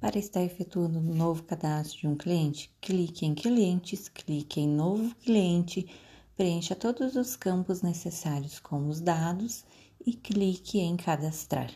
Para estar efetuando um novo cadastro de um cliente, clique em Clientes, clique em Novo Cliente, preencha todos os campos necessários com os dados e clique em Cadastrar.